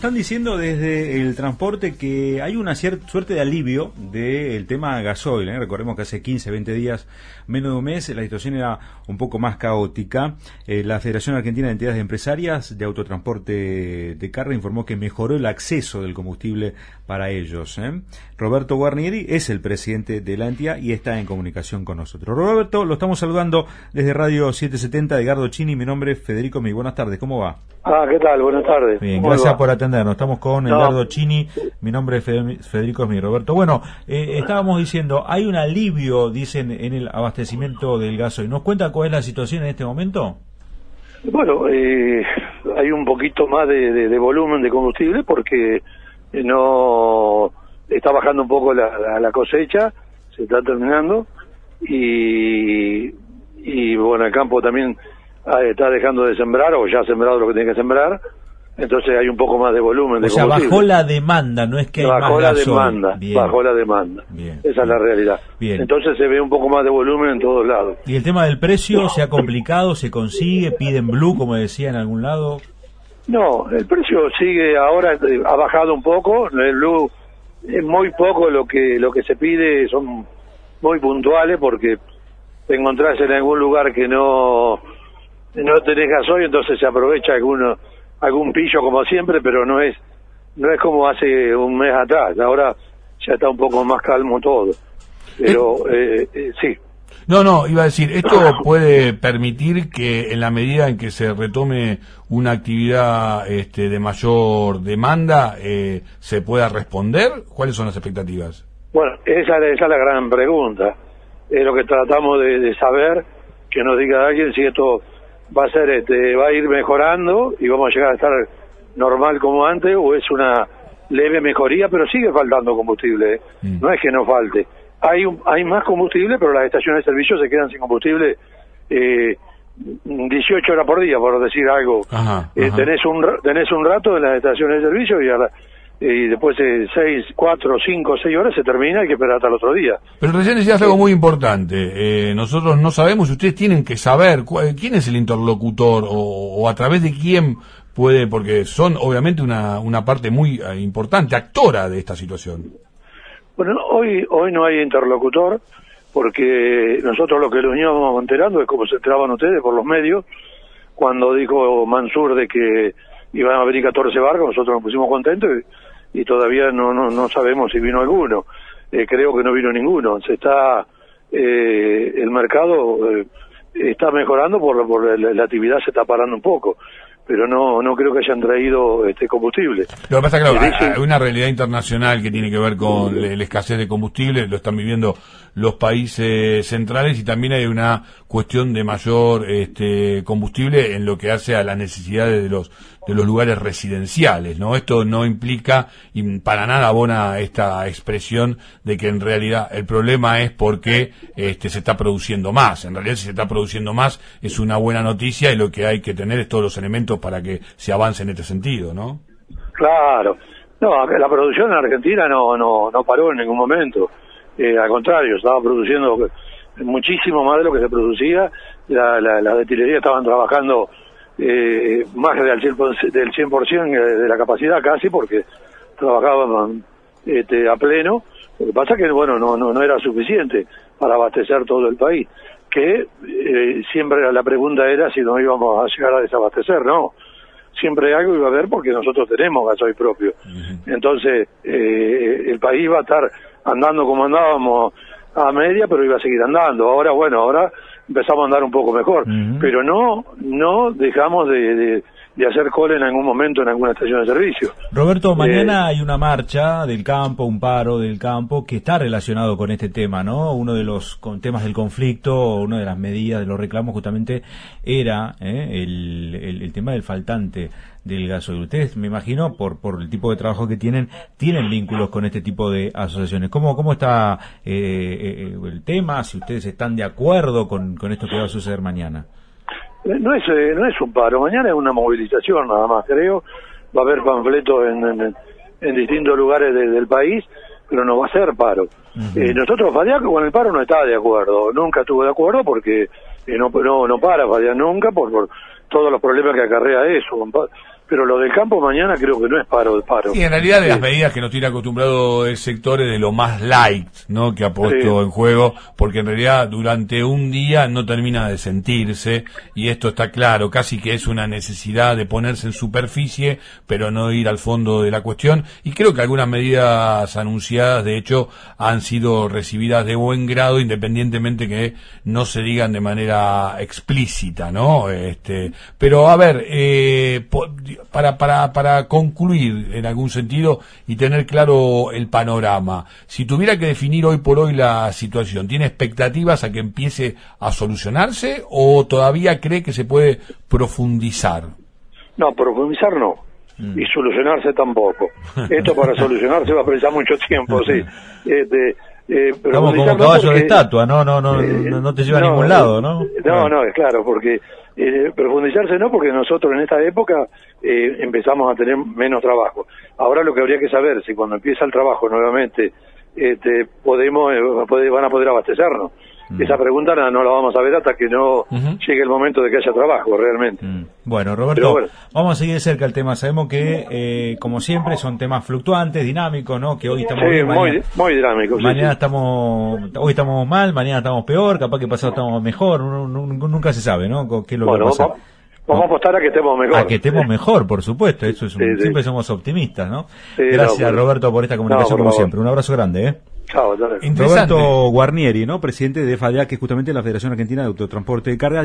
Están diciendo desde el transporte que hay una cierta suerte de alivio del tema gasoil. ¿eh? Recordemos que hace 15, 20 días, menos de un mes, la situación era un poco más caótica. Eh, la Federación Argentina de Entidades Empresarias de Autotransporte de Carga informó que mejoró el acceso del combustible para ellos. ¿eh? Roberto Guarnieri es el presidente de la entidad y está en comunicación con nosotros. Roberto, lo estamos saludando desde Radio 770 de Gardo Chini. Mi nombre es Federico Mi. Buenas tardes, ¿cómo va? Ah, ¿qué tal? Buenas tardes. Bien, gracias por atendernos. Estamos con Eduardo Chini. Mi nombre es Federico Mi. Roberto. Bueno, eh, estábamos diciendo, hay un alivio, dicen, en el abastecimiento del gasoil. ¿Nos cuenta cuál es la situación en este momento? Bueno, eh, hay un poquito más de, volumen de combustible porque no está bajando un poco la, cosecha, se está terminando y, y bueno, el campo también está dejando de sembrar o ya ha sembrado lo que tiene que sembrar entonces hay un poco más de volumen. O sea, bajó la demanda, no es que hay bajó la demanda, bajó la demanda. Esa es la realidad. Entonces se ve un poco más de volumen en todos lados. ¿Y el tema del precio se ha complicado? ¿Se consigue? ¿Piden blue, como decía en algún lado? No, el precio sigue ahora, eh, ha bajado un poco. El blue es muy poco lo que lo que se pide, son muy puntuales porque te encontrás en algún lugar que no no tenés gasoil, entonces se aprovecha alguno algún pillo como siempre, pero no es no es como hace un mes atrás. Ahora ya está un poco más calmo todo. Pero eh, eh, sí. No, no, iba a decir, ¿esto puede permitir que en la medida en que se retome una actividad este, de mayor demanda, eh, se pueda responder? ¿Cuáles son las expectativas? Bueno, esa, esa es la gran pregunta. Es lo que tratamos de, de saber, que nos diga alguien si esto va a ser este va a ir mejorando y vamos a llegar a estar normal como antes o es una leve mejoría pero sigue faltando combustible ¿eh? mm. no es que no falte hay hay más combustible pero las estaciones de servicio se quedan sin combustible eh, 18 horas por día por decir algo eh, tenés un tenés un rato en las estaciones de servicio y a la, y después de 6, 4, 5, 6 horas se termina, hay que esperar hasta el otro día. Pero recién decías algo muy importante, eh, nosotros no sabemos, ustedes tienen que saber quién es el interlocutor o, a través de quién puede, porque son obviamente una, una parte muy eh, importante, actora de esta situación. Bueno, hoy, hoy no hay interlocutor, porque nosotros lo que nos íbamos enterando es como se enteraban ustedes por los medios, cuando dijo Mansur de que iban a venir 14 barcos, nosotros nos pusimos contentos y y todavía no, no, no sabemos si vino alguno. Eh, creo que no vino ninguno. Se está eh, el mercado eh, está mejorando por, por la, actividad se está parando un poco pero no no creo que hayan traído este combustible. Lo que pasa es que hay una realidad internacional que tiene que ver con la escasez de combustible, lo están viviendo los países centrales y también hay una cuestión de mayor este, combustible en lo que hace a las necesidades de los de los lugares residenciales, ¿no? Esto no implica y para nada abona esta expresión de que en realidad el problema es porque este, se está produciendo más. En realidad si se está produciendo más es una buena noticia y lo que hay que tener es todos los elementos para que se avance en este sentido, ¿no? Claro. No, la producción en Argentina no, no, no paró en ningún momento. Eh, al contrario, estaba produciendo muchísimo más de lo que se producía. La, la, las destilerías estaban trabajando eh, más del 100%, del 100% de la capacidad casi, porque trabajaban este, a pleno. Lo que pasa que, bueno, no, no, no era suficiente para abastecer todo el país. Que eh, siempre la pregunta era si no íbamos a llegar a desabastecer, no. Siempre algo iba a haber porque nosotros tenemos gasoil propio. Entonces, eh, el país va a estar andando como andábamos a media, pero iba a seguir andando. Ahora, bueno, ahora empezamos a andar un poco mejor, pero no no dejamos de, de, hacer cola en algún momento en alguna estación de servicio. Roberto, mañana eh, hay una marcha del campo, un paro del campo que está relacionado con este tema, ¿no? Uno de los con temas del conflicto, una de las medidas de los reclamos justamente era eh, el, el tema del faltante del gasoil. Ustedes, me imagino, por, por el tipo de trabajo que tienen, tienen vínculos con este tipo de asociaciones. ¿Cómo, cómo está eh, eh, el tema? Si ustedes están de acuerdo con, con esto que va a suceder mañana. Eh, no es, no es un paro, mañana es una movilización nada más, creo. Va a haber panfletos en, en, distintos lugares del país, pero no va a ser paro. nosotros, Fadiaco, con el paro no está de acuerdo, nunca estuvo de acuerdo porque no, no, no para Fadiaco nunca por, por todos los problemas que acarrea eso. Pero lo del campo mañana creo que no es paro de paro. Sí, en realidad de las medidas que nos tiene acostumbrado el sector es de lo más light, ¿no? Que ha puesto Sí. en juego, porque en realidad durante un día no termina de sentirse, y esto está claro, casi que es una necesidad de ponerse en superficie, pero no ir al fondo de la cuestión, y creo que algunas medidas anunciadas, de hecho, han sido recibidas de buen grado, independientemente que no se digan de manera explícita, ¿no? Este, pero a ver, eh, para, para, para concluir en algún sentido y tener claro el panorama, si tuviera que definir hoy por hoy la situación, ¿tiene expectativas a que empiece a solucionarse o todavía cree que se puede profundizar? No, profundizar no. Mm. Y solucionarse tampoco. Esto para solucionarse va a precisar mucho tiempo, sí. Este, eh, Estamos profundizar como no caballo de porque- estatua, no, no, no, Eh, no, no te lleva a ningún lado, ¿no? No, no, es claro, porque eh, profundizarse no, porque nosotros en esta época eh, empezamos a tener menos trabajo. Ahora lo que habría que saber, si cuando empieza el trabajo nuevamente este, podemos, eh, van a poder abastecernos. Mm. Esa pregunta no, no la vamos a ver hasta que no llegue el momento de que haya trabajo, realmente. Mm. Bueno, Roberto, bueno. vamos a seguir de cerca el tema. Sabemos que, eh, como siempre, son temas fluctuantes, dinámicos, ¿no? Que hoy estamos Sí, bien, muy, mañana, muy dinámico. sí, mañana sí. estamos, hoy estamos mal, mañana estamos peor, capaz que pasado estamos mejor, nunca se sabe, ¿no? ¿Qué es lo Bueno, que va a pasar? vamos, vamos a apostar a que estemos mejor. A que estemos mejor, por supuesto, eso es un- Sí, sí. siempre somos optimistas, ¿no? Sí, Gracias, no, por- Roberto, por esta comunicación, No, por como favor. siempre. Un abrazo grande, ¿eh? Chao. Roberto Guarnieri, ¿no? Presidente de FADEA, que es justamente la Federación Argentina de Autotransporte de Carga.